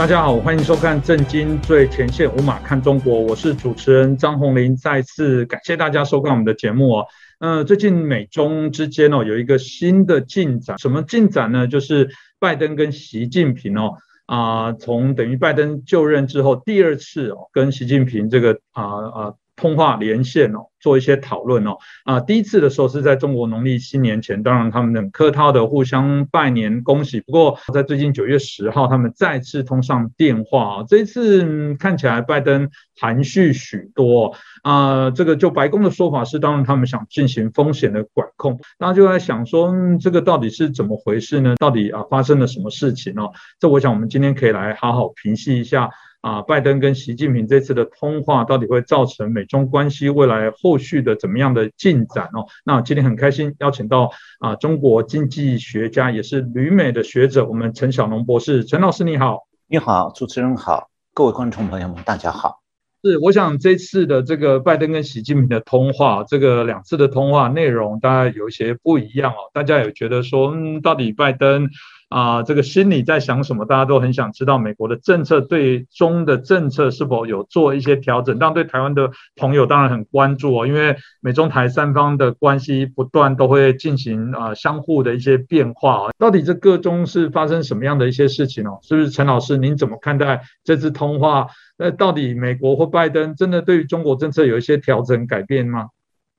大家好，欢迎收看《震惊最前线》，五马看中国，我是主持人张宏林。再次感谢大家收看我们的节目哦。呃，最近美中之间哦有一个新的进展，什么进展呢？就是拜登跟习近平哦啊，从等于拜登就任之后第二次哦跟习近平这个啊啊通话连线哦。做一些讨论哦，啊，第一次的时候是在中国农历新年前，当然他们很客套的互相拜年恭喜。不过在最近九月十号，他们再次通上电话啊，这一次看起来拜登含蓄许多啊。这个就白宫的说法是，当然他们想进行风险的管控，大家就在想说，这个到底是怎么回事呢？到底啊发生了什么事情哦？这我想我们今天可以来好好平息一下。啊，拜登跟习近平这次的通话到底会造成美中关系未来后续的怎么样的进展哦？那今天很开心邀请到啊，中国经济学家也是旅美的学者，我们陈小龙博士，陈老师你好，你好，主持人好，各位观众朋友们大家好。是，我想这次的这个拜登跟习近平的通话，这个两次的通话内容大家有一些不一样哦，大家有觉得说，嗯，到底拜登？啊，这个心里在想什么？大家都很想知道美国的政策对中的政策是否有做一些调整。当然，对台湾的朋友当然很关注哦，因为美中台三方的关系不断都会进行啊相互的一些变化啊。到底这个中是发生什么样的一些事情哦？是不是陈老师您怎么看待这次通话？那到底美国或拜登真的对于中国政策有一些调整改变吗？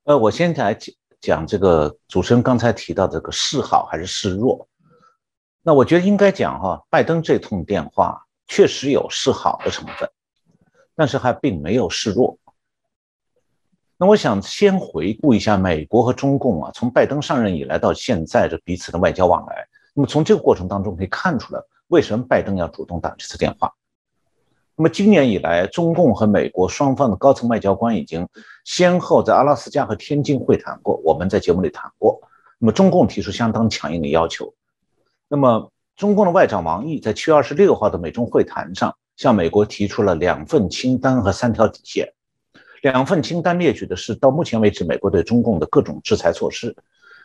呃，我先来讲讲这个主持人刚才提到这个示好还是示弱。那我觉得应该讲哈，拜登这通电话确实有示好的成分，但是还并没有示弱。那我想先回顾一下美国和中共啊，从拜登上任以来到现在这彼此的外交往来。那么从这个过程当中可以看出来，为什么拜登要主动打这次电话。那么今年以来，中共和美国双方的高层外交官已经先后在阿拉斯加和天津会谈过，我们在节目里谈过。那么中共提出相当强硬的要求。那么，中共的外长王毅在七月二十六号的美中会谈上，向美国提出了两份清单和三条底线。两份清单列举的是到目前为止美国对中共的各种制裁措施，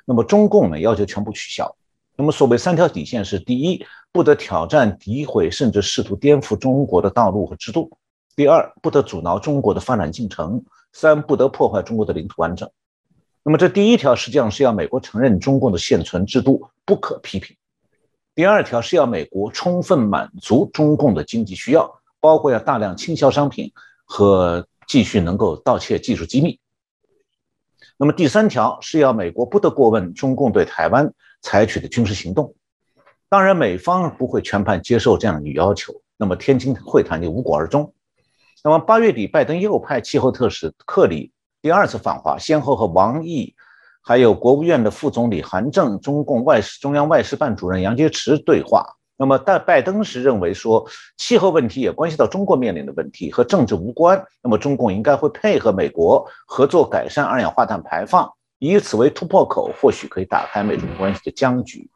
那么中共呢要求全部取消。那么所谓三条底线是：第一，不得挑战、诋毁甚至试图颠覆中国的道路和制度；第二，不得阻挠中国的发展进程；三，不得破坏中国的领土完整。那么这第一条实际上是要美国承认中共的现存制度不可批评。第二条是要美国充分满足中共的经济需要，包括要大量倾销商品和继续能够盗窃技术机密。那么第三条是要美国不得过问中共对台湾采取的军事行动。当然，美方不会全盘接受这样的要求，那么天津会谈就无果而终。那么八月底，拜登又派气候特使克里第二次访华，先后和王毅。还有国务院的副总理韩正、中共外事中央外事办主任杨洁篪对话。那么，但拜登是认为说，气候问题也关系到中国面临的问题，和政治无关。那么，中共应该会配合美国合作改善二氧化碳排放，以此为突破口，或许可以打开美中关系的僵局。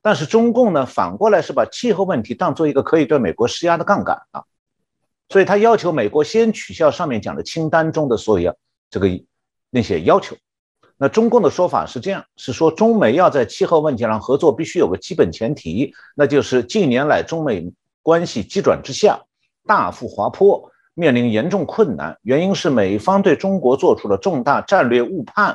但是，中共呢，反过来是把气候问题当做一个可以对美国施压的杠杆啊，所以他要求美国先取消上面讲的清单中的所有这个那些要求。那中共的说法是这样，是说中美要在气候问题上合作，必须有个基本前提，那就是近年来中美关系急转直下，大幅滑坡，面临严重困难。原因是美方对中国做出了重大战略误判，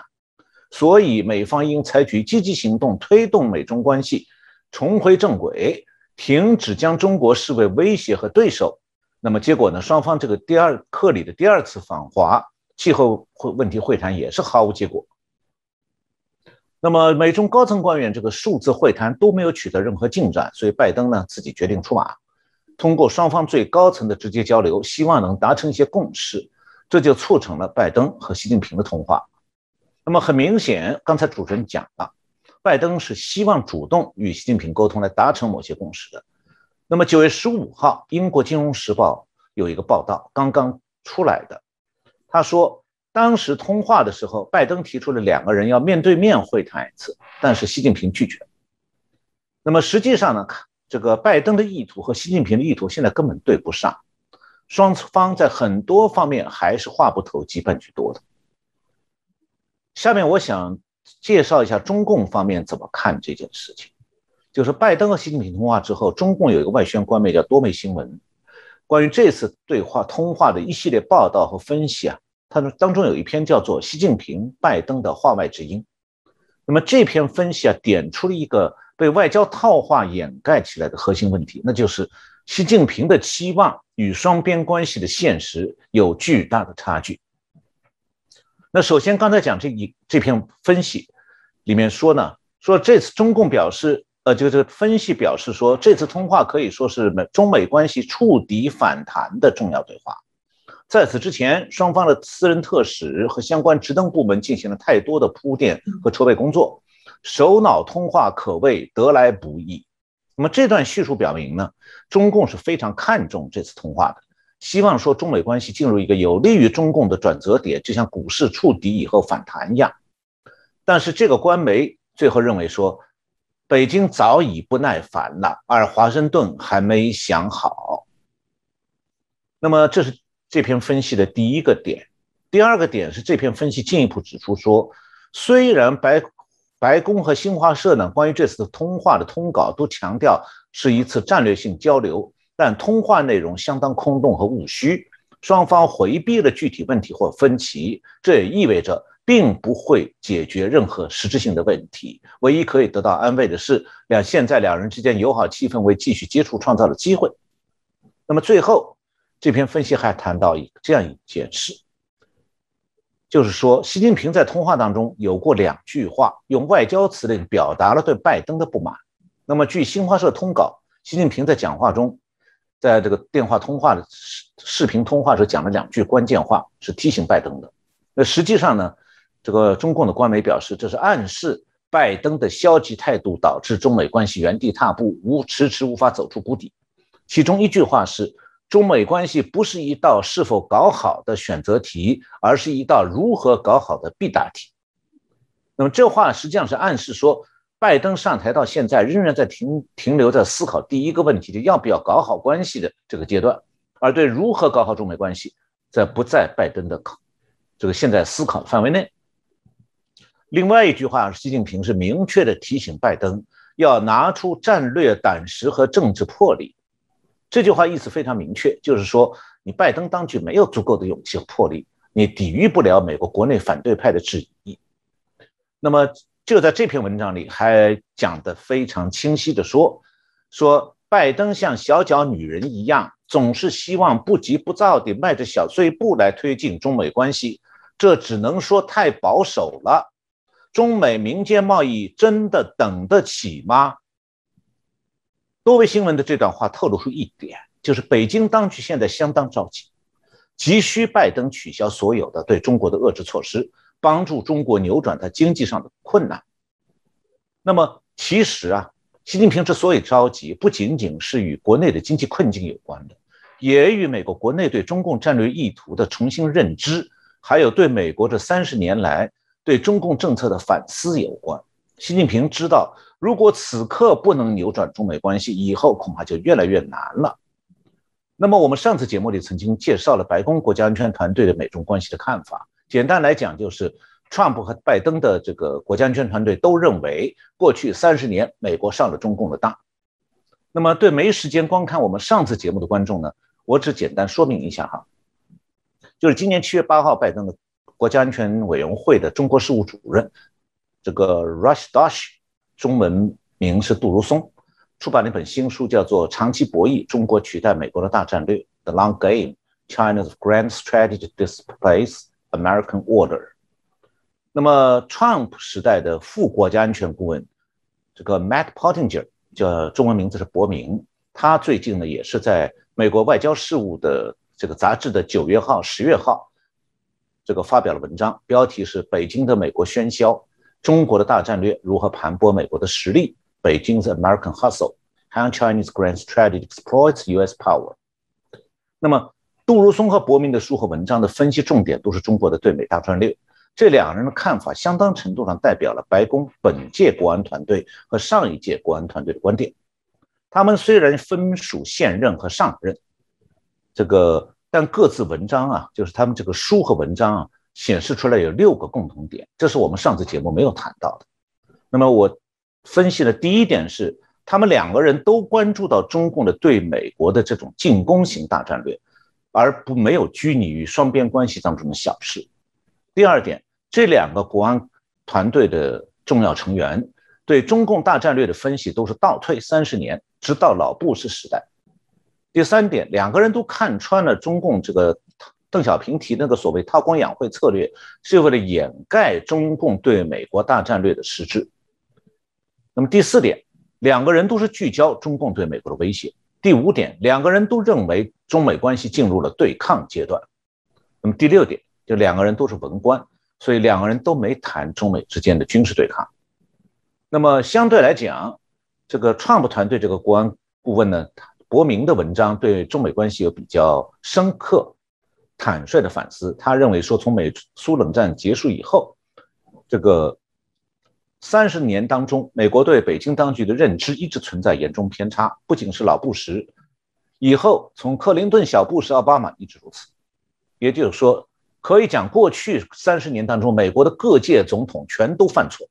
所以美方应采取积极行动，推动美中关系重回正轨，停止将中国视为威胁和对手。那么结果呢？双方这个第二克里的第二次访华气候会问题会谈也是毫无结果。那么，美中高层官员这个数字会谈都没有取得任何进展，所以拜登呢自己决定出马，通过双方最高层的直接交流，希望能达成一些共识，这就促成了拜登和习近平的通话。那么很明显，刚才主持人讲了，拜登是希望主动与习近平沟通来达成某些共识的。那么九月十五号，英国金融时报有一个报道刚刚出来的，他说。当时通话的时候，拜登提出了两个人要面对面会谈一次，但是习近平拒绝。那么实际上呢，这个拜登的意图和习近平的意图现在根本对不上，双方在很多方面还是话不投机半句多的。下面我想介绍一下中共方面怎么看这件事情。就是拜登和习近平通话之后，中共有一个外宣官媒叫多媒新闻，关于这次对话通话的一系列报道和分析啊，他说当中有一篇叫做《习近平拜登的话外之音》。那么这篇分析啊，点出了一个被外交套话掩盖起来的核心问题，那就是习近平的期望与双边关系的现实有巨大的差距。那首先刚才讲这一这篇分析里面说呢，说这次中共表示。呃，就这个分析表示说，这次通话可以说是美中美关系触底反弹的重要对话。在此之前，双方的私人特使和相关职能部门进行了太多的铺垫和筹备工作，首脑通话可谓得来不易。那么这段叙述表明呢，中共是非常看重这次通话的，希望说中美关系进入一个有利于中共的转折点，就像股市触底以后反弹一样。但是这个官媒最后认为说。北京早已不耐烦了，而华盛顿还没想好。那么，这是这篇分析的第一个点。第二个点是，这篇分析进一步指出说，虽然白白宫和新华社呢关于这次的通话的通稿都强调是一次战略性交流，但通话内容相当空洞和务虚，双方回避了具体问题或分歧，这也意味着。并不会解决任何实质性的问题。唯一可以得到安慰的是，两现在两人之间友好气氛为继续接触创造了机会。那么最后，这篇分析还谈到一这样一件事，就是说，习近平在通话当中有过两句话，用外交辞令表达了对拜登的不满。那么据新华社通稿，习近平在讲话中，在这个电话通话的视视频通话时讲了两句关键话，是提醒拜登的。那实际上呢？这个中共的官媒表示，这是暗示拜登的消极态度导致中美关系原地踏步，无迟迟无法走出谷底。其中一句话是：中美关系不是一道是否搞好的选择题，而是一道如何搞好的必答题。那么这话实际上是暗示说，拜登上台到现在仍然在停停留在思考第一个问题，就要不要搞好关系的这个阶段，而对如何搞好中美关系，在不在拜登的考这个现在思考范围内。另外一句话，习近平是明确的提醒拜登要拿出战略胆识和政治魄力。这句话意思非常明确，就是说你拜登当局没有足够的勇气和魄力，你抵御不了美国国内反对派的质疑。那么就在这篇文章里还讲得非常清晰的说，说拜登像小脚女人一样，总是希望不急不躁地迈着小碎步来推进中美关系，这只能说太保守了。中美民间贸易真的等得起吗？多维新闻的这段话透露出一点，就是北京当局现在相当着急，急需拜登取消所有的对中国的遏制措施，帮助中国扭转它经济上的困难。那么，其实啊，习近平之所以着急，不仅仅是与国内的经济困境有关的，也与美国国内对中共战略意图的重新认知，还有对美国这三十年来。对中共政策的反思有关。习近平知道，如果此刻不能扭转中美关系，以后恐怕就越来越难了。那么，我们上次节目里曾经介绍了白宫国家安全团队的美中关系的看法。简单来讲，就是 Trump 和拜登的这个国家安全团队都认为，过去三十年美国上了中共的当。那么，对没时间观看我们上次节目的观众呢，我只简单说明一下哈，就是今年七月八号，拜登的。国家安全委员会的中国事务主任，这个 Rush Dosh，中文名是杜如松，出版了一本新书，叫做《长期博弈：中国取代美国的大战略》（The Long Game: China's Grand Strategy Displace American Order）。那么，Trump 时代的副国家安全顾问，这个 Matt Pottinger，叫中文名字是伯明，他最近呢也是在美国外交事务的这个杂志的九月号、十月号。这个发表了文章，标题是《北京的美国喧嚣：中国的大战略如何盘剥美国的实力》。北京的 American Hustle：How Chinese Grand Strategy Exploits U.S. Power。那么，杜如松和伯明的书和文章的分析重点都是中国的对美大战略。这两人的看法相当程度上代表了白宫本届国安团队和上一届国安团队的观点。他们虽然分属现任和上任，这个。但各自文章啊，就是他们这个书和文章啊，显示出来有六个共同点，这是我们上次节目没有谈到的。那么我分析的第一点是，他们两个人都关注到中共的对美国的这种进攻型大战略，而不没有拘泥于双边关系当中的小事。第二点，这两个国安团队的重要成员对中共大战略的分析都是倒退三十年，直到老布什时代。第三点，两个人都看穿了中共这个邓小平提那个所谓韬光养晦策略，是为了掩盖中共对美国大战略的实质。那么第四点，两个人都是聚焦中共对美国的威胁。第五点，两个人都认为中美关系进入了对抗阶段。那么第六点，就两个人都是文官，所以两个人都没谈中美之间的军事对抗。那么相对来讲，这个 Trump 团队这个国安顾问呢？伯明的文章对中美关系有比较深刻、坦率的反思。他认为说，从美苏冷战结束以后，这个三十年当中，美国对北京当局的认知一直存在严重偏差。不仅是老布什，以后从克林顿、小布什、奥巴马一直如此。也就是说，可以讲过去三十年当中，美国的各界总统全都犯错，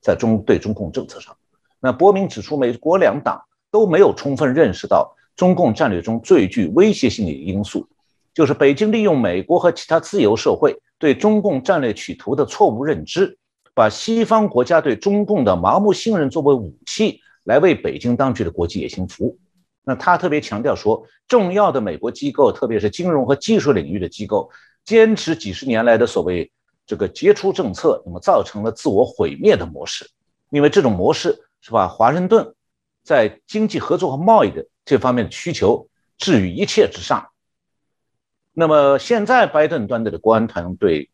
在中对中共政策上。那伯明指出，美国两党都没有充分认识到。中共战略中最具威胁性的因素，就是北京利用美国和其他自由社会对中共战略企图的错误认知，把西方国家对中共的盲目信任作为武器，来为北京当局的国际野心服务。那他特别强调说，重要的美国机构，特别是金融和技术领域的机构，坚持几十年来的所谓这个杰出政策，那么造成了自我毁灭的模式，因为这种模式是把华盛顿在经济合作和贸易的。这方面的需求置于一切之上。那么现在拜登端的国安团队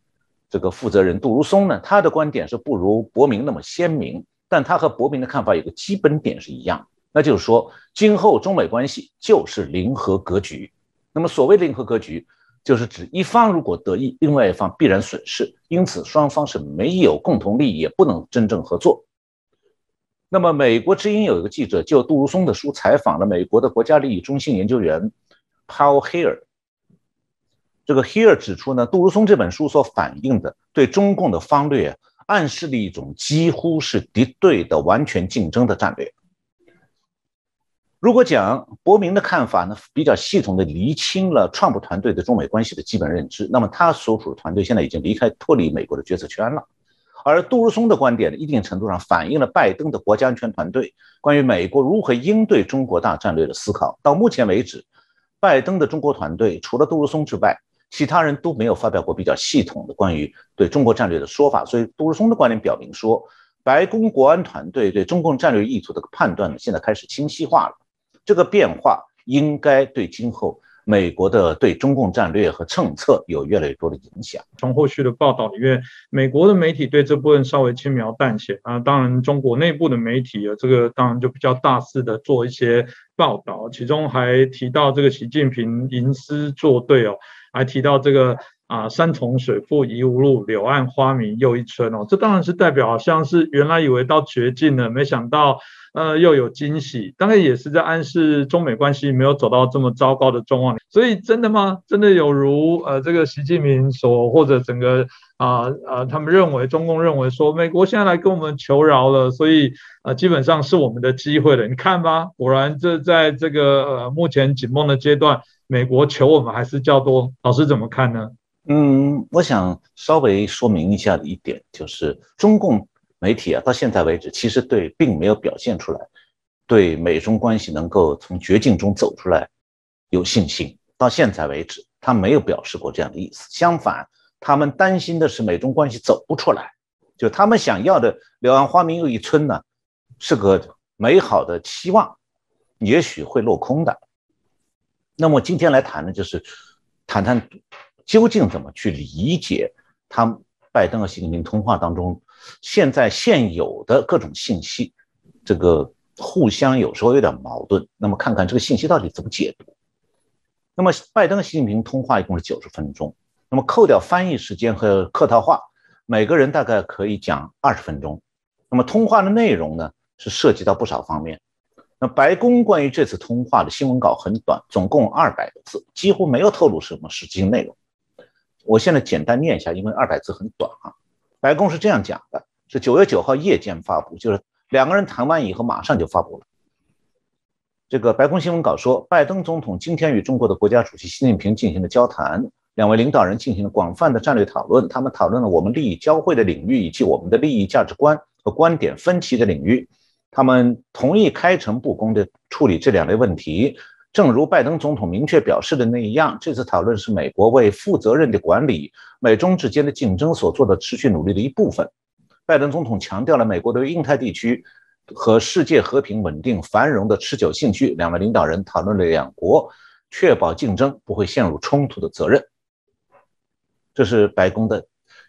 这个负责人杜如松呢，他的观点是不如伯明那么鲜明，但他和伯明的看法有个基本点是一样，那就是说，今后中美关系就是零和格局。那么所谓零和格局，就是指一方如果得益，另外一方必然损失，因此双方是没有共同利益，也不能真正合作。那么，美国之音有一个记者就杜如松的书采访了美国的国家利益中心研究员 Paul Here。这个 Here 指出呢，杜如松这本书所反映的对中共的方略，暗示了一种几乎是敌对的完全竞争的战略。如果讲伯明的看法呢，比较系统的厘清了创普团队的中美关系的基本认知，那么他所属的团队现在已经离开脱离美国的决策圈了。而杜如松的观点呢，一定程度上反映了拜登的国家安全团队关于美国如何应对中国大战略的思考。到目前为止，拜登的中国团队除了杜如松之外，其他人都没有发表过比较系统的关于对中国战略的说法。所以，杜如松的观点表明说，白宫国安团队对中共战略意图的判断呢，现在开始清晰化了。这个变化应该对今后。美国的对中共战略和政策有越来越多的影响。从后续的报道里面，美国的媒体对这部分稍微轻描淡写啊。当然，中国内部的媒体啊，这个当然就比较大肆的做一些报道，其中还提到这个习近平吟诗作对哦，还提到这个啊山重水复疑无路，柳暗花明又一村哦。这当然是代表好像是原来以为到绝境了，没想到。呃，又有惊喜，当然也是在暗示中美关系没有走到这么糟糕的状况。所以，真的吗？真的有如呃这个习近平所或者整个啊啊他们认为，中共认为说，美国现在来跟我们求饶了，所以呃基本上是我们的机会了。你看吧，果然这在这个呃目前紧绷的阶段，美国求我们还是较多。老师怎么看呢？嗯，我想稍微说明一下的一点就是，中共。媒体啊，到现在为止，其实对并没有表现出来对美中关系能够从绝境中走出来有信心。到现在为止，他没有表示过这样的意思。相反，他们担心的是美中关系走不出来。就他们想要的“柳暗花明又一村”呢，是个美好的期望，也许会落空的。那么今天来谈呢，就是谈谈究竟怎么去理解他拜登和习近平通话当中。现在现有的各种信息，这个互相有时候有点矛盾。那么看看这个信息到底怎么解读。那么拜登习近平通话一共是九十分钟，那么扣掉翻译时间和客套话，每个人大概可以讲二十分钟。那么通话的内容呢，是涉及到不少方面。那白宫关于这次通话的新闻稿很短，总共二百个字，几乎没有透露什么实际内容。我现在简单念一下，因为二百字很短啊。白宫是这样讲的：是九月九号夜间发布，就是两个人谈完以后马上就发布了。这个白宫新闻稿说，拜登总统今天与中国的国家主席习近平进行了交谈，两位领导人进行了广泛的战略讨论，他们讨论了我们利益交汇的领域以及我们的利益价值观和观点分歧的领域。他们同意开诚布公地处理这两类问题。正如拜登总统明确表示的那一样，这次讨论是美国为负责任地管理美中之间的竞争所做的持续努力的一部分。拜登总统强调了美国对印太地区和世界和平、稳定、繁荣的持久兴趣。两位领导人讨论了两国确保竞争不会陷入冲突的责任。这是白宫的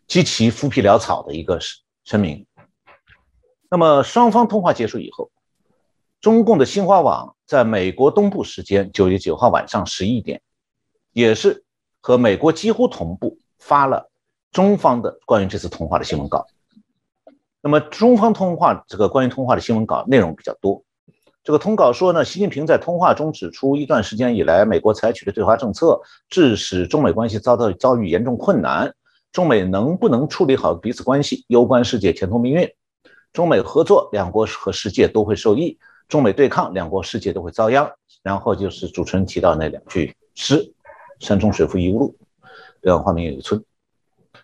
极其浮皮潦草的一个声明。那么，双方通话结束以后。中共的新华网在美国东部时间九月九号晚上十一点，也是和美国几乎同步发了中方的关于这次通话的新闻稿。那么，中方通话这个关于通话的新闻稿内容比较多。这个通稿说呢，习近平在通话中指出，一段时间以来，美国采取的对华政策致使中美关系遭到遭遇严重困难。中美能不能处理好彼此关系，攸关世界前途命运。中美合作，两国和世界都会受益。中美对抗，两国世界都会遭殃。然后就是主持人提到那两句诗：“山重水复疑无路，柳暗花明又一村。”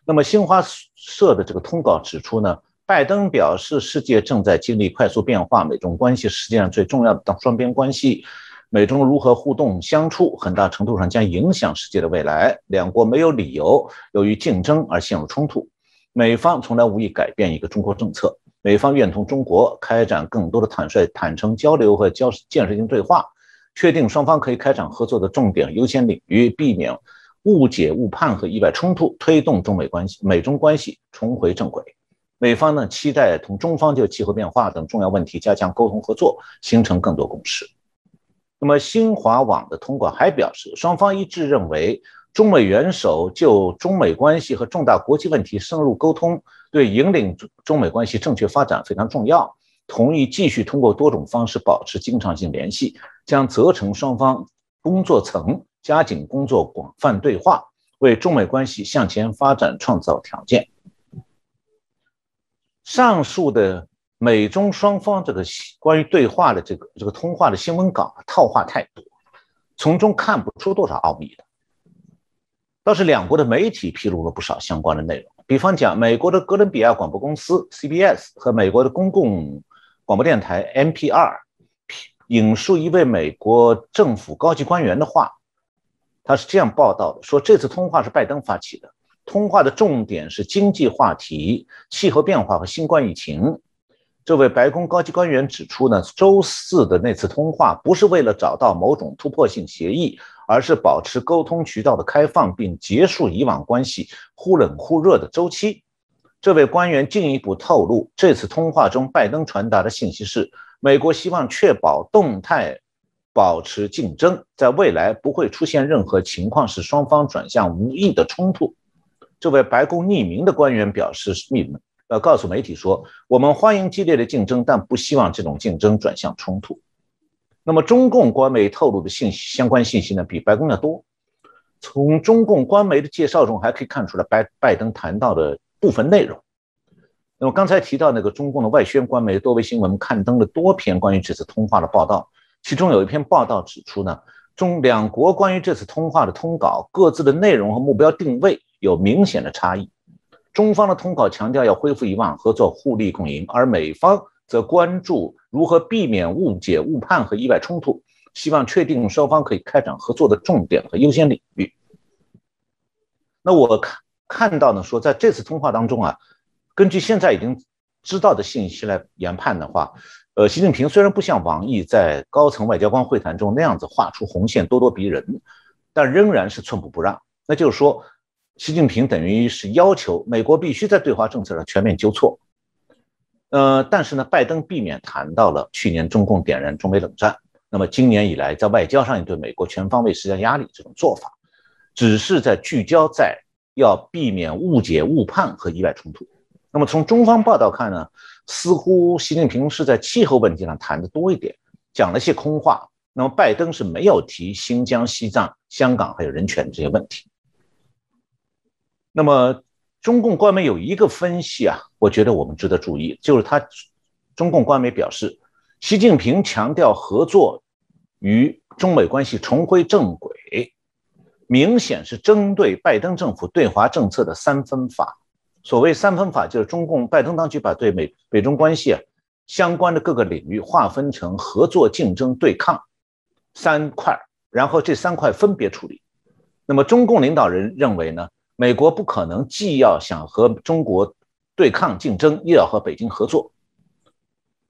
那么新华社的这个通稿指出呢，拜登表示，世界正在经历快速变化，美中关系实际上最重要的双边关系，美中如何互动相处，很大程度上将影响世界的未来。两国没有理由由于竞争而陷入冲突，美方从来无意改变一个中国政策。美方愿同中国开展更多的坦率、坦诚交流和交建设性对话，确定双方可以开展合作的重点优先领域，避免误解、误判和意外冲突，推动中美关系、美中关系重回正轨。美方呢，期待同中方就气候变化等重要问题加强沟通合作，形成更多共识。那么，新华网的通稿还表示，双方一致认为。中美元首就中美关系和重大国际问题深入沟通，对引领中美关系正确发展非常重要。同意继续通过多种方式保持经常性联系，将责成双方工作层加紧工作，广泛对话，为中美关系向前发展创造条件。上述的美中双方这个关于对话的这个这个通话的新闻稿套话太多，从中看不出多少奥秘的。倒是两国的媒体披露了不少相关的内容，比方讲，美国的哥伦比亚广播公司 CBS 和美国的公共广播电台 NPR 引述一位美国政府高级官员的话，他是这样报道的：说这次通话是拜登发起的，通话的重点是经济话题、气候变化和新冠疫情。这位白宫高级官员指出呢，周四的那次通话不是为了找到某种突破性协议。而是保持沟通渠道的开放，并结束以往关系忽冷忽热的周期。这位官员进一步透露，这次通话中，拜登传达的信息是，美国希望确保动态保持竞争，在未来不会出现任何情况使双方转向无意的冲突。这位白宫匿名的官员表示，密呃告诉媒体说，我们欢迎激烈的竞争，但不希望这种竞争转向冲突。那么，中共官媒透露的信息相关信息呢，比白宫要多。从中共官媒的介绍中，还可以看出来拜拜登谈到的部分内容。那么刚才提到那个中共的外宣官媒多维新闻刊登了多篇关于这次通话的报道，其中有一篇报道指出呢，中两国关于这次通话的通稿各自的内容和目标定位有明显的差异。中方的通稿强调要恢复以往合作，互利共赢，而美方。则关注如何避免误解、误判和意外冲突，希望确定双方可以开展合作的重点和优先领域。那我看看到呢，说在这次通话当中啊，根据现在已经知道的信息来研判的话，呃，习近平虽然不像王毅在高层外交官会谈中那样子画出红线咄咄逼人，但仍然是寸步不让。那就是说，习近平等于是要求美国必须在对华政策上全面纠错。呃，但是呢，拜登避免谈到了去年中共点燃中美冷战，那么今年以来在外交上也对美国全方位施加压力这种做法，只是在聚焦在要避免误解、误判和意外冲突。那么从中方报道看呢，似乎习近平是在气候问题上谈的多一点，讲了些空话。那么拜登是没有提新疆、西藏、香港还有人权这些问题。那么。中共官媒有一个分析啊，我觉得我们值得注意，就是他中共官媒表示，习近平强调合作与中美关系重回正轨，明显是针对拜登政府对华政策的三分法。所谓三分法，就是中共拜登当局把对美美中关系啊相关的各个领域划分成合作、竞争、对抗三块，然后这三块分别处理。那么中共领导人认为呢，美国不可能既要想和中国对抗竞争，又要和北京合作。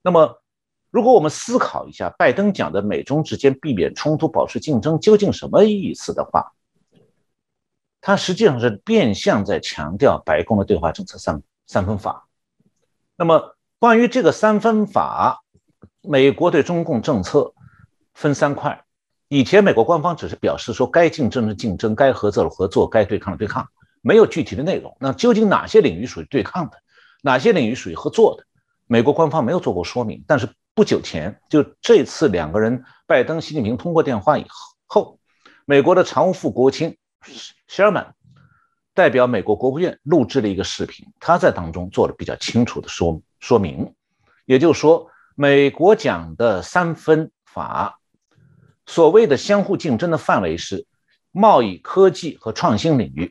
那么。如果我们思考一下，拜登讲的美中之间避免冲突、保持竞争究竟什么意思的话，他实际上是变相在强调白宫的对华政策三三分法。那么，关于这个三分法，美国对中共政策分三块。以前美国官方只是表示说，该竞争的竞争，该合作的合作，该对抗的对抗，没有具体的内容。那究竟哪些领域属于对抗的，哪些领域属于合作的？美国官方没有做过说明，但是。不久前，就这次两个人，拜登、习近平通过电话以后，美国的常务副国务卿 Sherman 代表美国国务院录制了一个视频，他在当中做了比较清楚的说说明。也就是说，美国讲的三分法，所谓的相互竞争的范围是贸易、科技和创新领域；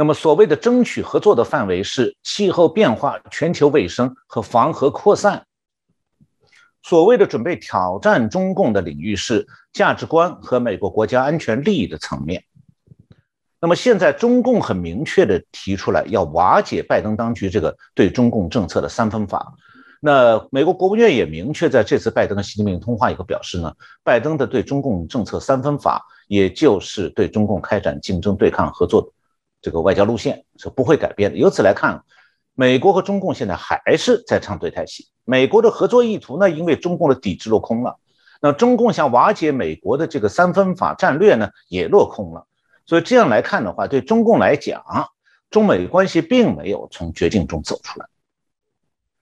那么所谓的争取合作的范围是气候变化、全球卫生和防核扩散。所谓的准备挑战中共的领域是价值观和美国国家安全利益的层面。那么现在中共很明确的提出来要瓦解拜登当局这个对中共政策的三分法。那美国国务院也明确在这次拜登和习近平通话以后表示呢，拜登的对中共政策三分法，也就是对中共开展竞争、对抗、合作这个外交路线是不会改变的。由此来看。美国和中共现在还是在唱对台戏。美国的合作意图呢，因为中共的抵制落空了。那中共想瓦解美国的这个三分法战略呢，也落空了。所以这样来看的话，对中共来讲，中美关系并没有从绝境中走出来。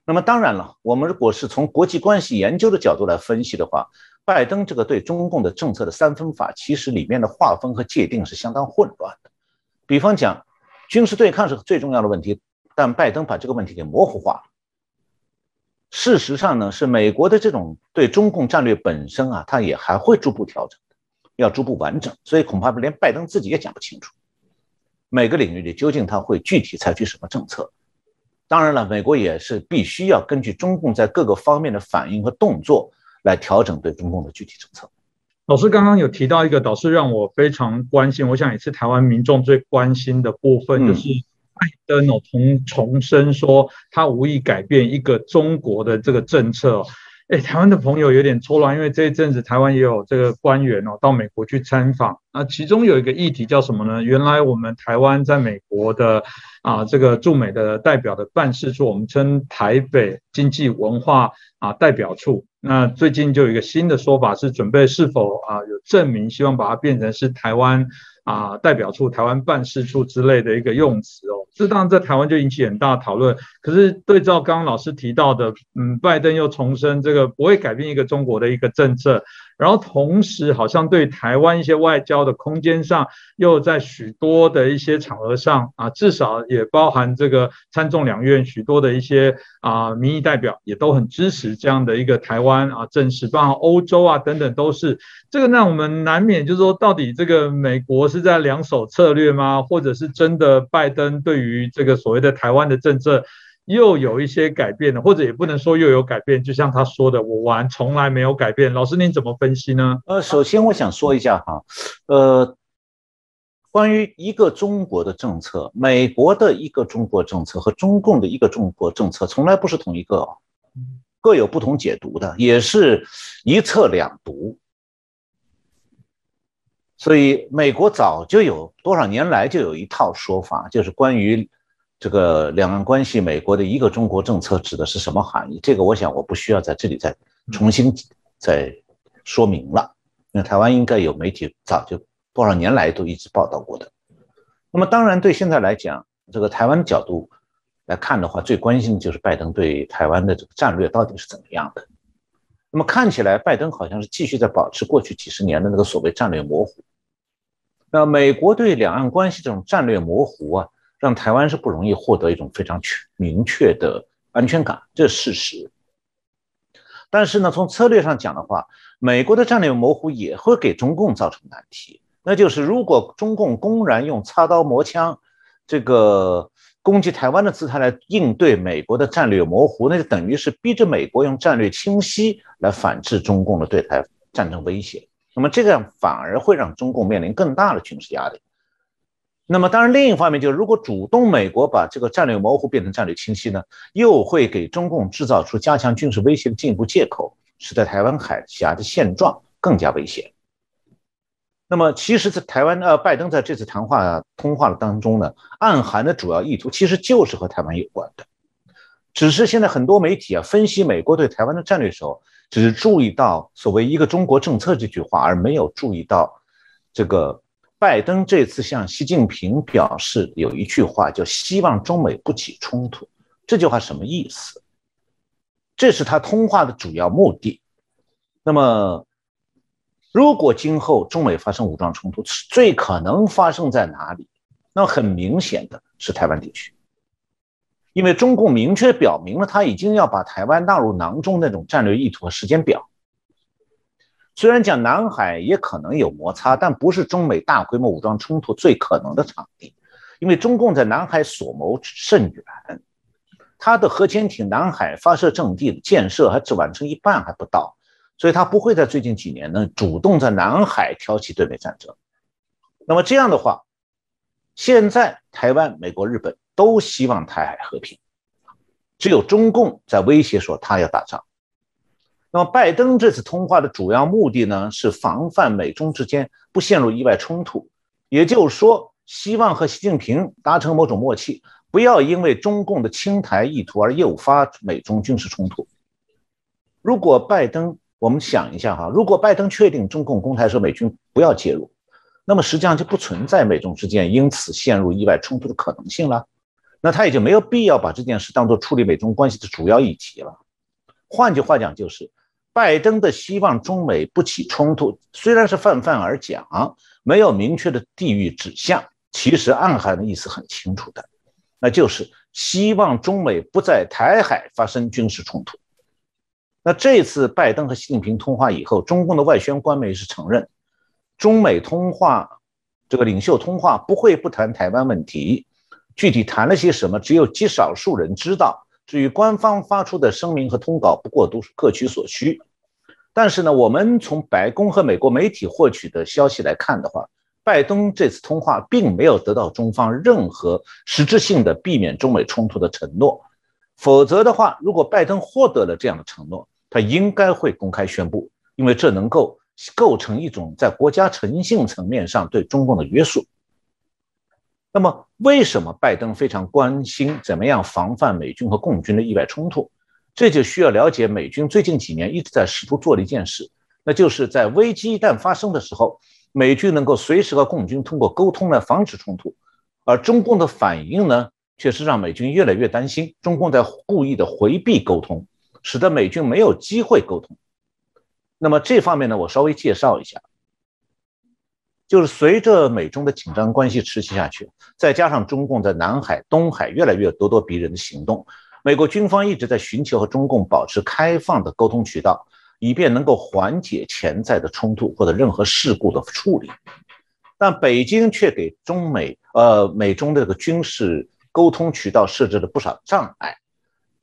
那么当然了，我们如果是从国际关系研究的角度来分析的话，拜登这个对中共的政策的三分法，其实里面的划分和界定是相当混乱的。比方讲，军事对抗是最重要的问题。但拜登把这个问题给模糊化了。事实上呢，是美国的这种对中共战略本身啊，它也还会逐步调整，要逐步完整。所以恐怕连拜登自己也讲不清楚，每个领域里究竟他会具体采取什么政策。当然了，美国也是必须要根据中共在各个方面的反应和动作来调整对中共的具体政策。老师刚刚有提到一个导师让我非常关心，我想也是台湾民众最关心的部分，就是。拜登哦，重重申说他无意改变一个中国的这个政策。哎，台湾的朋友有点错乱，因为这一阵子台湾也有这个官员哦到美国去参访。那其中有一个议题叫什么呢？原来我们台湾在美国的啊这个驻美的代表的办事处，我们称台北经济文化啊代表处。那最近就有一个新的说法，是准备是否啊有证明，希望把它变成是台湾。啊，代表处、台湾办事处之类的一个用词哦，这当然在台湾就引起很大讨论。可是对照刚刚老师提到的，嗯，拜登又重申这个不会改变一个中国的一个政策。然后同时，好像对台湾一些外交的空间上，又在许多的一些场合上啊，至少也包含这个参众两院许多的一些啊民意代表也都很支持这样的一个台湾啊政事，包括欧洲啊等等都是这个，让我们难免就是说，到底这个美国是在两手策略吗？或者是真的拜登对于这个所谓的台湾的政策？又有一些改变了，或者也不能说又有改变，就像他说的，我玩从来没有改变。老师，您怎么分析呢？呃，首先我想说一下哈，呃，关于一个中国的政策，美国的一个中国政策和中共的一个中国政策从来不是同一个，各有不同解读的，也是一策两读。所以美国早就有多少年来就有一套说法，就是关于。这个两岸关系，美国的一个中国政策指的是什么含义？这个我想我不需要在这里再重新再说明了，因为台湾应该有媒体早就多少年来都一直报道过的。那么当然对现在来讲，这个台湾角度来看的话，最关心的就是拜登对台湾的这个战略到底是怎么样的。那么看起来拜登好像是继续在保持过去几十年的那个所谓战略模糊。那美国对两岸关系这种战略模糊啊。让台湾是不容易获得一种非常确明确的安全感，这是事实。但是呢，从策略上讲的话，美国的战略模糊也会给中共造成难题。那就是如果中共公然用擦刀磨枪，这个攻击台湾的姿态来应对美国的战略模糊，那就等于是逼着美国用战略清晰来反制中共的对台战争威胁。那么这样反而会让中共面临更大的军事压力。那么当然，另一方面就是，如果主动美国把这个战略模糊变成战略清晰呢，又会给中共制造出加强军事威胁的进一步借口，使得台湾海峡的现状更加危险。那么，其实，在台湾呃，拜登在这次谈话通话的当中呢，暗含的主要意图其实就是和台湾有关的，只是现在很多媒体啊分析美国对台湾的战略时候。只注意到所谓“一个中国”政策这句话，而没有注意到这个拜登这次向习近平表示有一句话，叫“希望中美不起冲突”。这句话什么意思？这是他通话的主要目的。那么，如果今后中美发生武装冲突，最可能发生在哪里？那很明显的是台湾地区。因为中共明确表明了，他已经要把台湾纳入囊中那种战略意图和时间表。虽然讲南海也可能有摩擦，但不是中美大规模武装冲突最可能的场地。因为中共在南海所谋甚远，他的核潜艇南海发射阵地的建设还只完成一半还不到，所以他不会在最近几年呢主动在南海挑起对美战争。那么这样的话，现在台湾、美国、日本。都希望台海和平，只有中共在威胁说他要打仗。那么，拜登这次通话的主要目的呢，是防范美中之间不陷入意外冲突，也就是说，希望和习近平达成某种默契，不要因为中共的清台意图而诱发美中军事冲突。如果拜登，我们想一下哈，如果拜登确定中共公开说美军不要介入，那么实际上就不存在美中之间因此陷入意外冲突的可能性了。那他也就没有必要把这件事当做处理美中关系的主要议题了。换句话讲，就是拜登的希望中美不起冲突，虽然是泛泛而讲，没有明确的地域指向，其实暗含的意思很清楚的，那就是希望中美不在台海发生军事冲突。那这次拜登和习近平通话以后，中共的外宣官媒是承认，中美通话这个领袖通话不会不谈台湾问题。具体谈了些什么，只有极少数人知道。至于官方发出的声明和通稿，不过都是各取所需。但是呢，我们从白宫和美国媒体获取的消息来看的话，拜登这次通话并没有得到中方任何实质性的避免中美冲突的承诺。否则的话，如果拜登获得了这样的承诺，他应该会公开宣布，因为这能够构成一种在国家诚信层面上对中共的约束。那么，为什么拜登非常关心怎么样防范美军和共军的意外冲突？这就需要了解美军最近几年一直在试图做的一件事，那就是在危机一旦发生的时候，美军能够随时和共军通过沟通来防止冲突，而中共的反应呢，却是让美军越来越担心中共在故意的回避沟通，使得美军没有机会沟通。那么这方面呢，我稍微介绍一下。就是随着美中的紧张关系持续下去，再加上中共在南海、东海越来越咄咄逼人的行动，美国军方一直在寻求和中共保持开放的沟通渠道，以便能够缓解潜在的冲突或者任何事故的处理。但北京却给中美呃美中这个军事沟通渠道设置了不少障碍，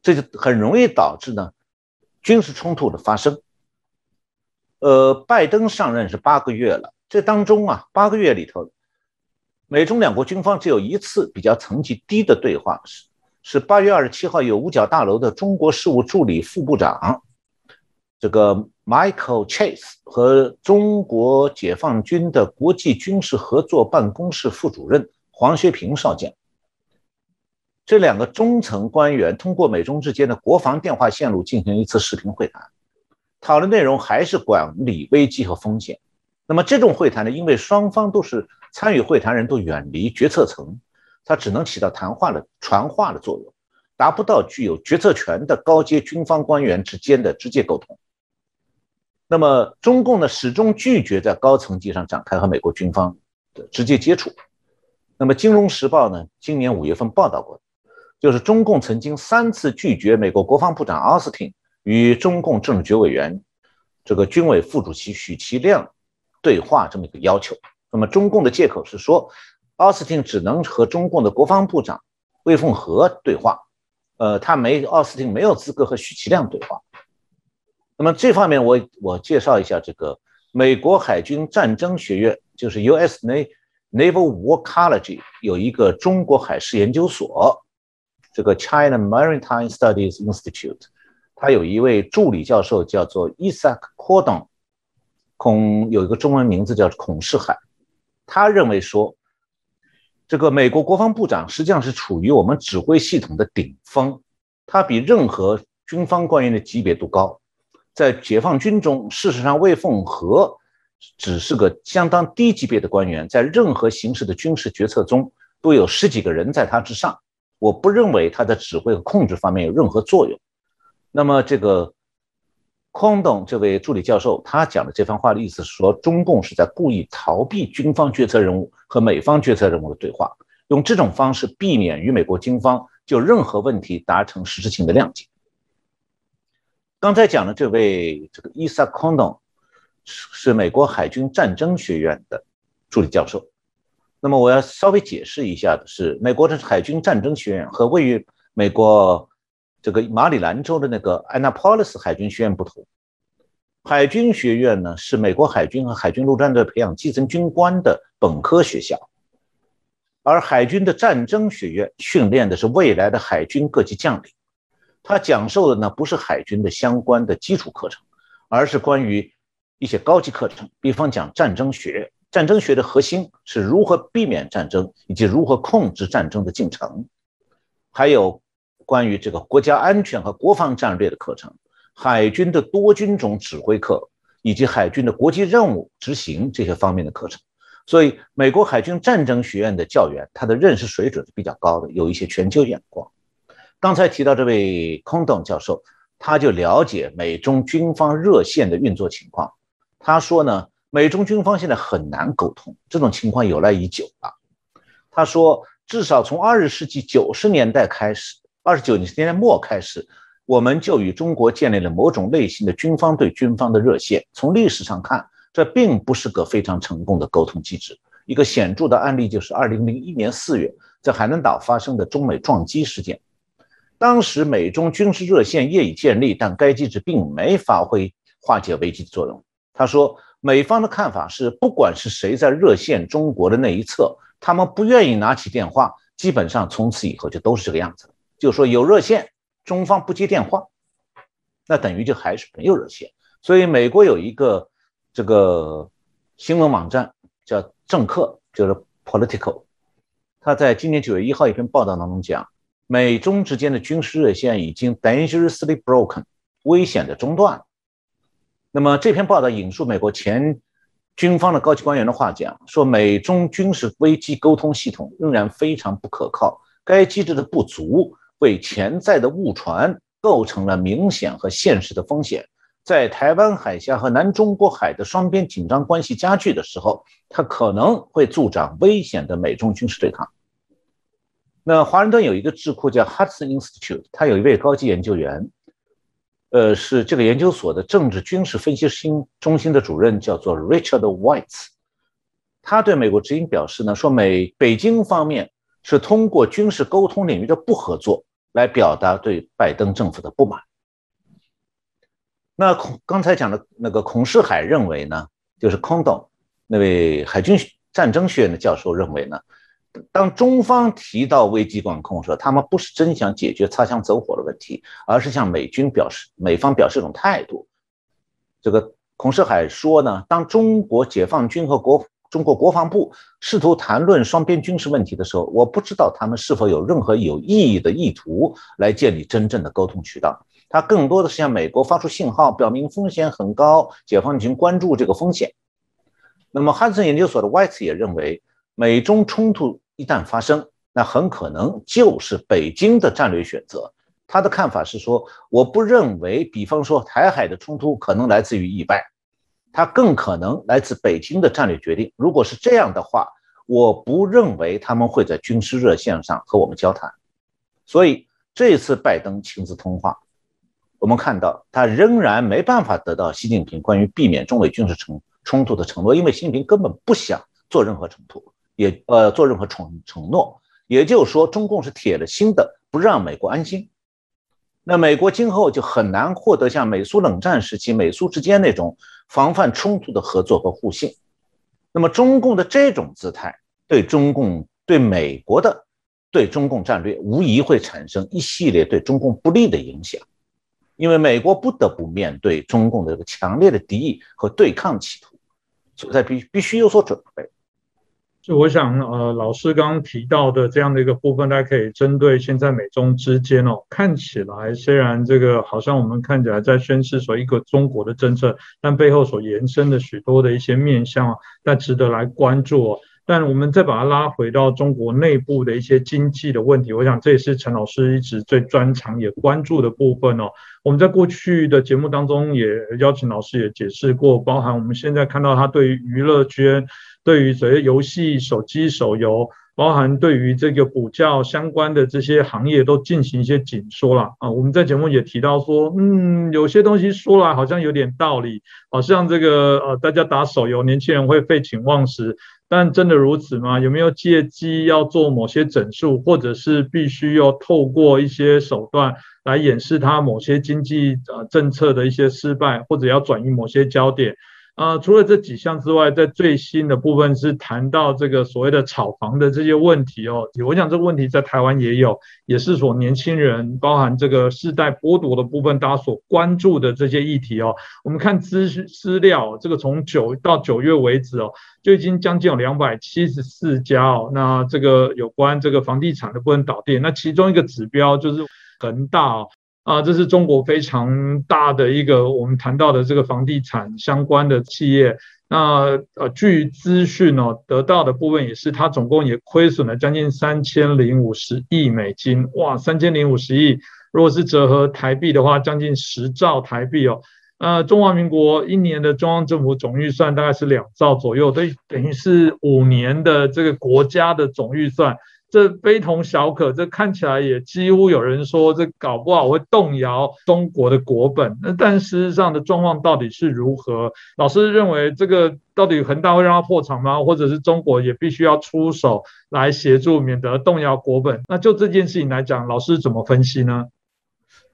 这就很容易导致呢军事冲突的发生。呃，拜登上任是八个月了。这当中啊，八个月里头，美中两国军方只有一次比较层级低的对话，是是八月二十七号，有五角大楼的中国事务助理副部长这个 Michael Chase 和中国解放军的国际军事合作办公室副主任黄学平少将，这两个中层官员通过美中之间的国防电话线路进行一次视频会谈，讨论内容还是管理危机和风险。那么这种会谈呢，因为双方都是参与会谈人都远离决策层，它只能起到谈话的传话的作用，达不到具有决策权的高阶军方官员之间的直接沟通。那么中共呢，始终拒绝在高层级上展开和美国军方的直接接触。那么《金融时报》呢，今年五月份报道过，就是中共曾经三次拒绝美国国防部长奥斯汀与中共政治局委员、这个军委副主席许其亮对话这么一个要求。那么中共的借口是说，奥斯汀只能和中共的国防部长魏凤和对话，呃，他没奥斯汀没有资格和许其亮对话。那么这方面我我介绍一下这个美国海军战争学院，就是 U.S. Naval War College 有一个中国海事研究所，这个 China Maritime Studies Institute，它有一位助理教授叫做 Isaac Cordon，孔有一个中文名字叫孔世海，他认为说，这个美国国防部长实际上是处于我们指挥系统的顶峰，他比任何军方官员的级别都高。在解放军中，事实上，魏凤和只是个相当低级别的官员，在任何形式的军事决策中，都有十几个人在他之上。我不认为他在指挥和控制方面有任何作用。那么，这个空洞这位助理教授他讲的这番话的意思是说，中共是在故意逃避军方决策人物和美方决策人物的对话，用这种方式避免与美国军方就任何问题达成实质性的谅解。刚才讲的这位这个伊萨康东是是美国海军战争学院的助理教授。那么我要稍微解释一下的是，美国的海军战争学院和位于美国这个马里兰州的那个安纳波利斯海军学院不同。海军学院呢是美国海军和海军陆战队培养基层军官的本科学校，而海军的战争学院训练的是未来的海军各级将领。他讲授的呢不是海军的相关的基础课程，而是关于一些高级课程，比方讲战争学。战争学的核心是如何避免战争以及如何控制战争的进程，还有关于这个国家安全和国防战略的课程，海军的多军种指挥课以及海军的国际任务执行这些方面的课程。所以，美国海军战争学院的教员，他的认识水准是比较高的，有一些全球眼光。刚才提到这位空洞教授，他就了解美中军方热线的运作情况。他说呢，美中军方现在很难沟通，这种情况有来已久了。他说，至少从二十世纪九十年代开始，二十九年代末开始，我们就与中国建立了某种类型的军方对军方的热线。从历史上看，这并不是个非常成功的沟通机制。一个显著的案例就是二零零一年四月在海南岛发生的中美撞击事件。当时美中军事热线业已建立，但该机制并没发挥化解危机的作用。他说，美方的看法是，不管是谁在热线中国的那一侧，他们不愿意拿起电话，基本上从此以后就都是这个样子。就说有热线，中方不接电话，那等于就还是没有热线。所以美国有一个这个新闻网站叫政客，就是 Political，他在今年九月一号一篇报道当中讲。美中之间的军事热线已经 dangerously broken，危险的中断。那么这篇报道引述美国前军方的高级官员的话讲，说美中军事危机沟通系统仍然非常不可靠，该机制的不足为潜在的误传构成了明显和现实的风险。在台湾海峡和南中国海的双边紧张关系加剧的时候，它可能会助长危险的美中军事对抗。那华盛顿有一个智库叫 Hudson Institute，他有一位高级研究员，呃，是这个研究所的政治军事分析心中心的主任，叫做 Richard White。他对美国之音表示呢，说美北京方面是通过军事沟通领域的不合作来表达对拜登政府的不满。那孔刚才讲的那个孔世海认为呢，就是空洞那位海军战争学院的教授认为呢。当中方提到危机管控时，他们不是真想解决擦枪走火的问题，而是向美军表示美方表示一种态度。这个孔世海说呢，当中国解放军和国中国国防部试图谈论双边军事问题的时候，我不知道他们是否有任何有意义的意图来建立真正的沟通渠道。他更多的是向美国发出信号，表明风险很高，解放军关注这个风险。那么汉森研究所的 White 也认为，美中冲突。一旦发生，那很可能就是北京的战略选择。他的看法是说，我不认为，比方说台海的冲突可能来自于意外，它更可能来自北京的战略决定。如果是这样的话，我不认为他们会在军事热线上和我们交谈。所以这次拜登亲自通话，我们看到他仍然没办法得到习近平关于避免中美军事冲冲突的承诺，因为习近平根本不想做任何冲突，也呃做任何承承诺。也就是说，中共是铁了心的不让美国安心。那美国今后就很难获得像美苏冷战时期美苏之间那种防范冲突的合作和互信。那么，中共的这种姿态对中共、对美国的、对中共战略，无疑会产生一系列对中共不利的影响。因为美国不得不面对中共的这个强烈的敌意和对抗企图，所以必必须有所准备。就我想，呃，老师刚刚提到的这样的一个部分，大家可以针对现在美中之间哦，看起来虽然这个好像我们看起来在宣示说一个中国的政策，但背后所延伸的许多的一些面向，但值得来关注哦。但我们再把它拉回到中国内部的一些经济的问题，我想这也是陈老师一直最专长也关注的部分哦。我们在过去的节目当中也邀请老师也解释过，包含我们现在看到他对于娱乐圈。对于这些游戏、手机、手游，包含对于这个补教相关的这些行业，都进行一些紧缩了啊。我们在节目也提到说，嗯，有些东西说来好像有点道理，好像这个呃，大家打手游，年轻人会废寝忘食，但真的如此吗？有没有借机要做某些整数，或者是必须要透过一些手段来掩饰它某些经济呃政策的一些失败，或者要转移某些焦点？啊，除了这几项之外，在最新的部分是谈到这个所谓的炒房的这些问题哦。我想这个问题在台湾也有，也是所年轻人包含这个世代剥夺的部分，大家所关注的这些议题哦。我们看资资料，这个从九到九月为止哦，就已经将近有两百七十四家哦。那这个有关这个房地产的部分导电，那其中一个指标就是恒大。啊，这是中国非常大的一个我们谈到的这个房地产相关的企业。那呃，据资讯哦得到的部分也是，它总共也亏损了将近三千零五十亿美金。哇，三千零五十亿，如果是折合台币的话，将近十兆台币哦。呃，中华民国一年的中央政府总预算大概是两兆左右，等等于是五年的这个国家的总预算。这非同小可，这看起来也几乎有人说，这搞不好会动摇中国的国本。那但事实上的状况到底是如何？老师认为这个到底恒大会让它破产吗？或者是中国也必须要出手来协助，免得动摇国本？那就这件事情来讲，老师怎么分析呢？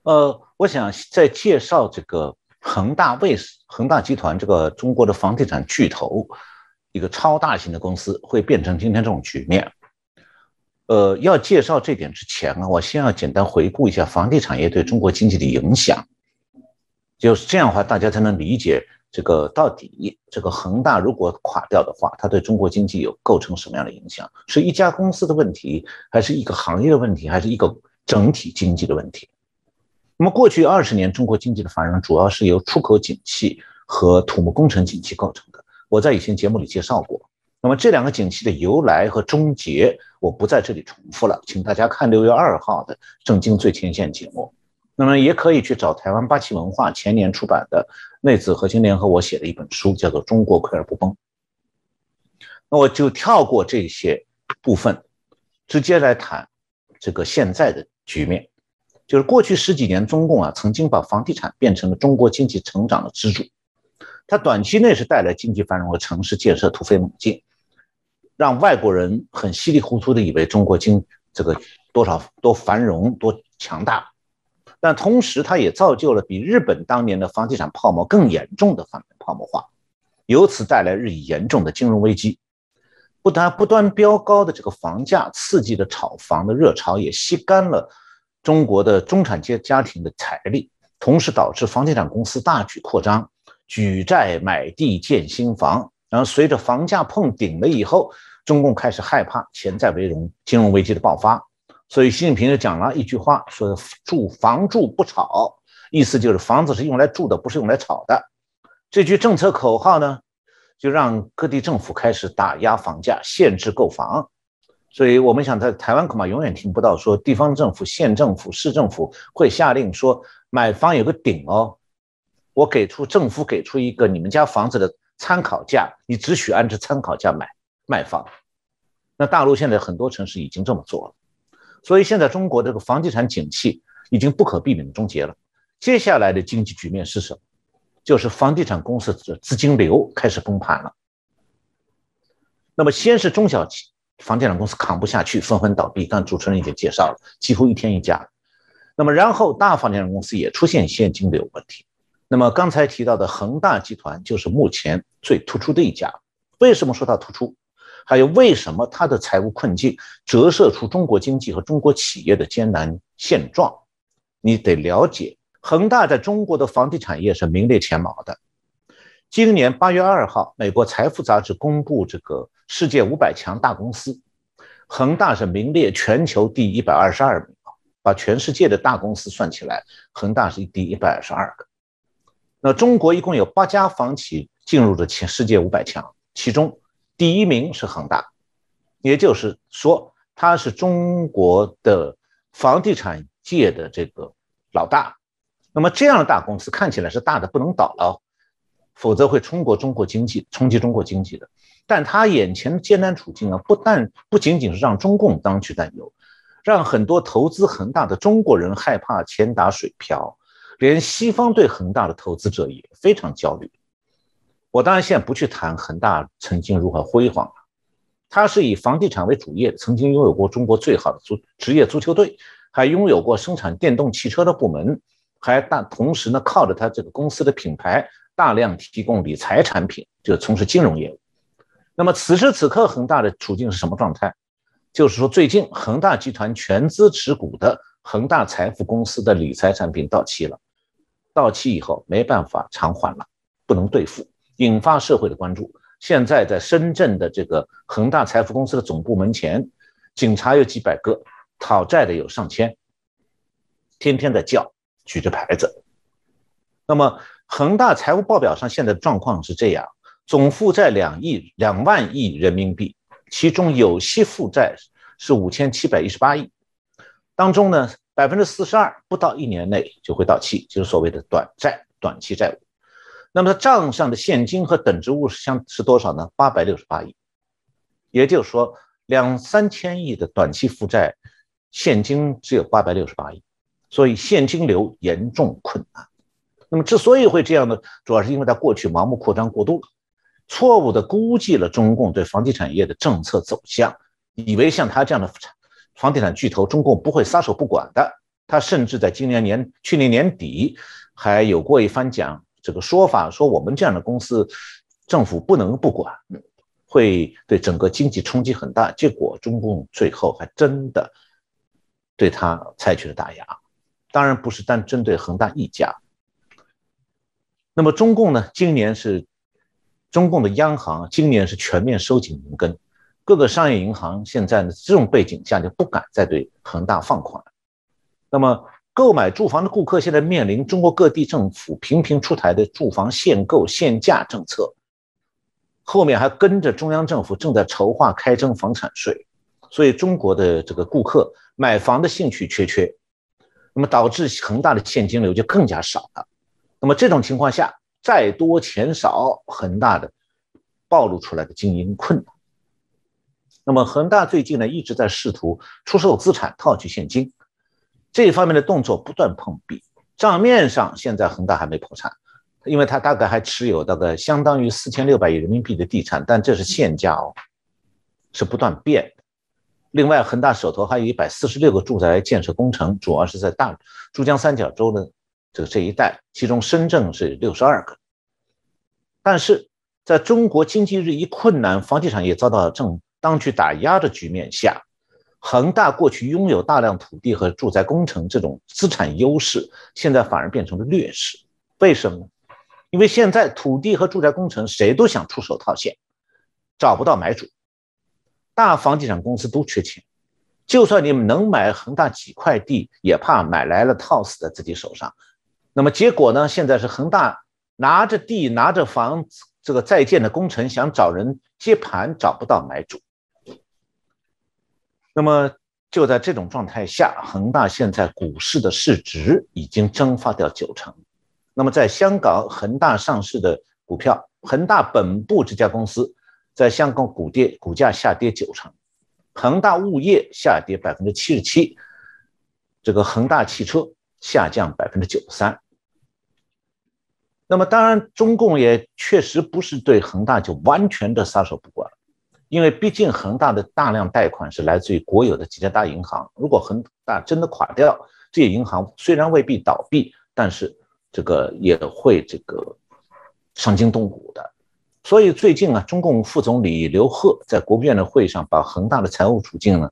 呃，我想在介绍这个恒大为恒大集团这个中国的房地产巨头，一个超大型的公司会变成今天这种局面。呃，要介绍这点之前呢，我先要简单回顾一下房地产业对中国经济的影响。就是这样的话，大家才能理解这个到底这个恒大如果垮掉的话，它对中国经济有构成什么样的影响？是一家公司的问题，还是一个行业的问题，还是一个整体经济的问题？那么过去二十年，中国经济的繁荣主要是由出口景气和土木工程景气构成的。我在以前节目里介绍过。那么这两个景气的由来和终结，我不在这里重复了，请大家看六月二号的《正经最前线》节目。那么也可以去找台湾八旗文化前年出版的内子核心联合我写的一本书，叫做《中国溃而不崩》。那我就跳过这些部分，直接来谈这个现在的局面，就是过去十几年，中共啊曾经把房地产变成了中国经济成长的支柱，它短期内是带来经济繁荣和城市建设突飞猛进。让外国人很稀里糊涂的以为中国经这个多少多繁荣多强大，但同时它也造就了比日本当年的房地产泡沫更严重的房泡沫化，由此带来日益严重的金融危机。不但不断飙高的这个房价刺激的炒房的热潮，也吸干了中国的中产阶家庭的财力，同时导致房地产公司大举扩张，举债买地建新房，然后随着房价碰顶了以后。中共开始害怕钱在为荣、金融危机的爆发，所以习近平就讲了一句话，说“住房住不炒”，意思就是房子是用来住的，不是用来炒的。这句政策口号呢，就让各地政府开始打压房价、限制购房。所以我们想，在台湾恐怕永远听不到说地方政府、县政府、市政府会下令说买房有个顶哦，我给出政府给出一个你们家房子的参考价，你只许按照参考价买卖房。那大陆现在很多城市已经这么做了，所以现在中国这个房地产景气已经不可避免的终结了。接下来的经济局面是什么？就是房地产公司的资金流开始崩盘了。那么先是中小企房地产公司扛不下去，纷纷倒闭。刚主持人已经介绍了，几乎一天一家。那么然后大房地产公司也出现现金流问题。那么刚才提到的恒大集团就是目前最突出的一家。为什么说它突出？还有为什么它的财务困境折射出中国经济和中国企业的艰难现状？你得了解，恒大在中国的房地产业是名列前茅的。今年八月二号，美国财富杂志公布这个世界五百强大公司，恒大是名列全球第一百二十二名啊！把全世界的大公司算起来，恒大是第一百二十二个。那中国一共有八家房企进入了前世界五百强，其中。第一名是恒大，也就是说，他是中国的房地产界的这个老大。那么这样的大公司看起来是大的不能倒了，否则会冲过中国经济，冲击中国经济的。但他眼前的艰难处境啊，不但不仅仅是让中共当局担忧，让很多投资恒大的中国人害怕钱打水漂，连西方对恒大的投资者也非常焦虑。我当然现在不去谈恒大曾经如何辉煌了，它是以房地产为主业，曾经拥有过中国最好的足职业足球队，还拥有过生产电动汽车的部门，还大同时呢靠着它这个公司的品牌，大量提供理财产品，就从事金融业务。那么此时此刻恒大的处境是什么状态？就是说最近恒大集团全资持股的恒大财富公司的理财产品到期了，到期以后没办法偿还了，不能兑付。引发社会的关注。现在在深圳的这个恒大财富公司的总部门前，警察有几百个，讨债的有上千，天天在叫，举着牌子。那么恒大财务报表上现在的状况是这样：总负债两亿两万亿人民币，其中有息负债是五千七百一十八亿，当中呢百分之四十二不到一年内就会到期，就是所谓的短债、短期债务。那么，账上的现金和等值物是相是多少呢？八百六十八亿，也就是说，两三千亿的短期负债，现金只有八百六十八亿，所以现金流严重困难。那么，之所以会这样呢，主要是因为它过去盲目扩张过度了，错误的估计了中共对房地产业的政策走向，以为像他这样的房地产巨头，中共不会撒手不管的。他甚至在今年年去年年底还有过一番讲。这个说法说我们这样的公司，政府不能不管，会对整个经济冲击很大。结果中共最后还真的对他采取了打压，当然不是单针对恒大一家。那么中共呢？今年是中共的央行今年是全面收紧银根，各个商业银行现在呢这种背景下就不敢再对恒大放款。那么。购买住房的顾客现在面临中国各地政府频频出台的住房限购限价政策，后面还跟着中央政府正在筹划开征房产税，所以中国的这个顾客买房的兴趣缺缺，那么导致恒大的现金流就更加少了。那么这种情况下，债多钱少，恒大的暴露出来的经营困难。那么恒大最近呢一直在试图出售资产套取现金。这一方面的动作不断碰壁，账面上现在恒大还没破产，因为他大概还持有大概相当于四千六百亿人民币的地产，但这是现价哦，是不断变。另外，恒大手头还有一百四十六个住宅建设工程，主要是在大珠江三角洲的这这一带，其中深圳是六十二个。但是，在中国经济日益困难、房地产业遭到政当局打压的局面下。恒大过去拥有大量土地和住宅工程这种资产优势，现在反而变成了劣势。为什么？因为现在土地和住宅工程谁都想出手套现，找不到买主，大房地产公司都缺钱，就算你们能买恒大几块地，也怕买来了套死在自己手上。那么结果呢？现在是恒大拿着地、拿着房子，这个在建的工程想找人接盘，找不到买主。那么就在这种状态下，恒大现在股市的市值已经蒸发掉九成。那么在香港恒大上市的股票，恒大本部这家公司在香港股跌，股价下跌九成。恒大物业下跌百分之七十七，这个恒大汽车下降百分之九十三，那么当然，中共也确实不是对恒大就完全的撒手不管，因为毕竟恒大的大量贷款是来自于国有的几家大银行，如果恒大真的垮掉，这些银行虽然未必倒闭，但是这个也会这个伤筋动骨的。所以最近啊，中共副总理刘鹤在国务院的会上把恒大的财务处境呢，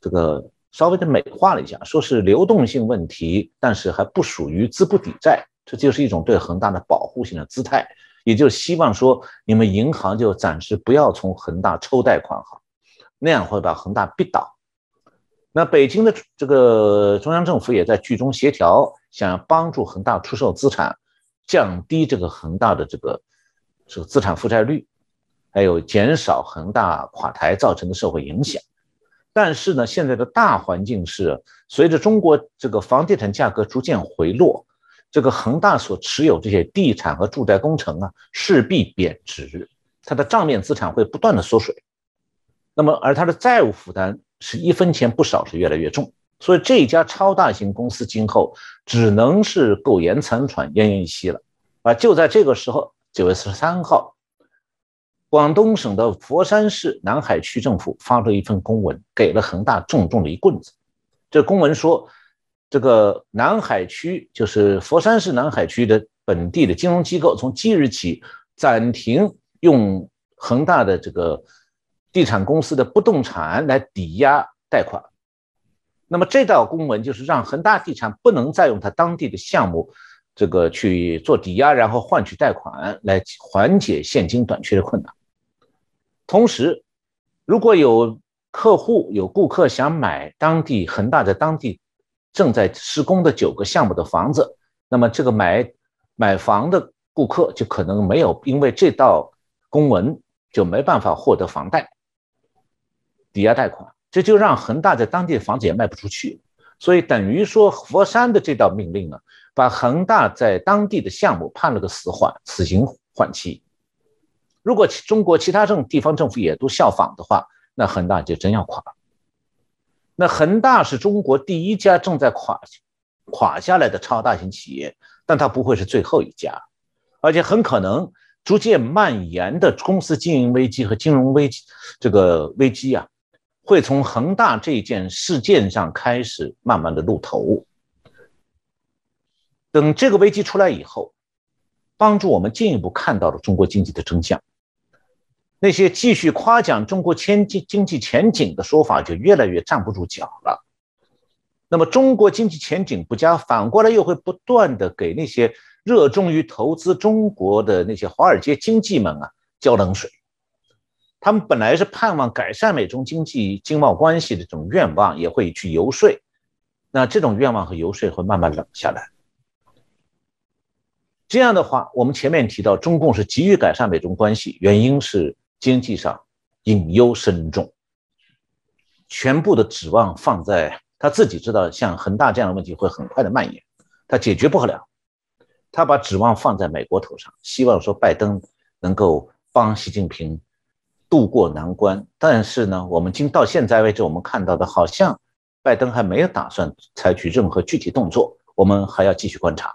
这个稍微的美化了一下，说是流动性问题，但是还不属于资不抵债。这就是一种对恒大的保护性的姿态，也就希望说你们银行就暂时不要从恒大抽贷款好，那样会把恒大逼倒。那北京的这个中央政府也在剧中协调，想要帮助恒大出售资产，降低这个恒大的这个这个资产负债率，还有减少恒大垮台造成的社会影响。但是呢，现在的大环境是随着中国这个房地产价格逐渐回落。这个恒大所持有这些地产和住宅工程啊，势必贬值，它的账面资产会不断的缩水，那么而它的债务负担是一分钱不少，是越来越重，所以这一家超大型公司今后只能是苟延残喘、奄奄一息了。啊，就在这个时候，九月十三号，广东省的佛山市南海区政府发了一份公文，给了恒大重重的一棍子。这公文说。这个南海区就是佛山市南海区的本地的金融机构，从即日起暂停用恒大的这个地产公司的不动产来抵押贷款。那么这道公文就是让恒大地产不能再用它当地的项目这个去做抵押，然后换取贷款来缓解现金短缺的困难。同时，如果有客户有顾客想买当地恒大的当地。正在施工的九个项目的房子，那么这个买买房的顾客就可能没有，因为这道公文就没办法获得房贷、抵押贷款，这就让恒大在当地的房子也卖不出去。所以等于说，佛山的这道命令呢，把恒大在当地的项目判了个死缓、死刑缓期。如果中国其他政地方政府也都效仿的话，那恒大就真要垮了。那恒大是中国第一家正在垮垮下来的超大型企业，但它不会是最后一家，而且很可能逐渐蔓延的公司经营危机和金融危机这个危机啊，会从恒大这件事件上开始慢慢的露头。等这个危机出来以后，帮助我们进一步看到了中国经济的真相。那些继续夸奖中国前经经济前景的说法就越来越站不住脚了。那么中国经济前景不佳，反过来又会不断的给那些热衷于投资中国的那些华尔街经济们啊浇冷水。他们本来是盼望改善美中经济经贸关系的这种愿望，也会去游说。那这种愿望和游说会慢慢冷下来。这样的话，我们前面提到，中共是急于改善美中关系，原因是。经济上隐忧深重，全部的指望放在他自己知道，像恒大这样的问题会很快的蔓延，他解决不了，他把指望放在美国头上，希望说拜登能够帮习近平渡过难关。但是呢，我们今到现在为止，我们看到的好像拜登还没有打算采取任何具体动作，我们还要继续观察。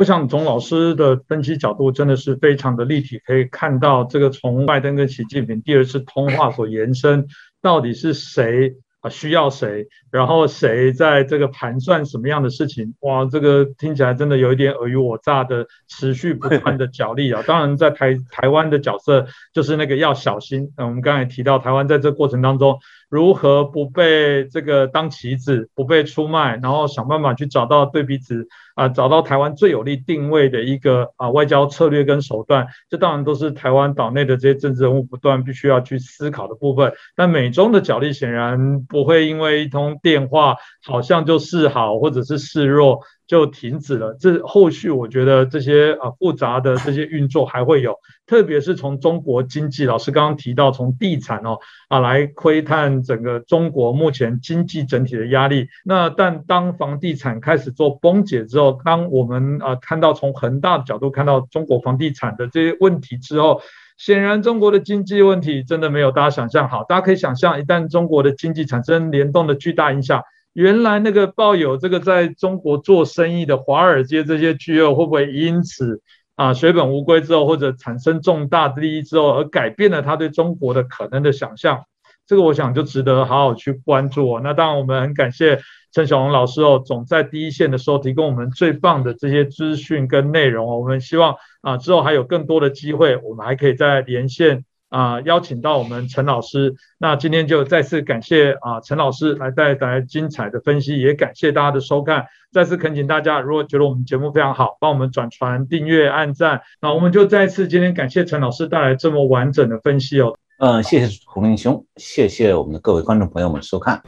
我想钟老师的分析角度真的是非常的立体，可以看到这个从拜登跟习近平第二次通话所延伸，到底是谁啊需要谁，然后谁在这个盘算什么样的事情？哇，这个听起来真的有一点尔虞我诈的，持续不断的角力啊！当然，在台台湾的角色就是那个要小心。嗯，我们刚才提到台湾在这过程当中。如何不被这个当棋子，不被出卖，然后想办法去找到对彼此啊，找到台湾最有利定位的一个啊外交策略跟手段，这当然都是台湾岛内的这些政治人物不断必须要去思考的部分。但美中的角力显然不会因为一通电话好像就示好或者是示弱。就停止了。这后续我觉得这些啊复杂的这些运作还会有，特别是从中国经济，老师刚刚提到从地产哦啊来窥探整个中国目前经济整体的压力。那但当房地产开始做崩解之后，当我们啊看到从恒大的角度看到中国房地产的这些问题之后，显然中国的经济问题真的没有大家想象好。大家可以想象，一旦中国的经济产生联动的巨大影响。原来那个抱有这个在中国做生意的华尔街这些巨鳄会不会因此啊血本无归之后，或者产生重大利益之后，而改变了他对中国的可能的想象，这个我想就值得好好去关注哦。那当然我们很感谢陈小龙老师哦，总在第一线的时候提供我们最棒的这些资讯跟内容哦。我们希望啊之后还有更多的机会，我们还可以再连线。啊，邀请到我们陈老师，那今天就再次感谢啊陈老师来带来精彩的分析，也感谢大家的收看。再次恳请大家，如果觉得我们节目非常好，帮我们转传、订阅、按赞。那我们就再次今天感谢陈老师带来这么完整的分析哦。嗯，谢谢洪林兄，谢谢我们的各位观众朋友们收看。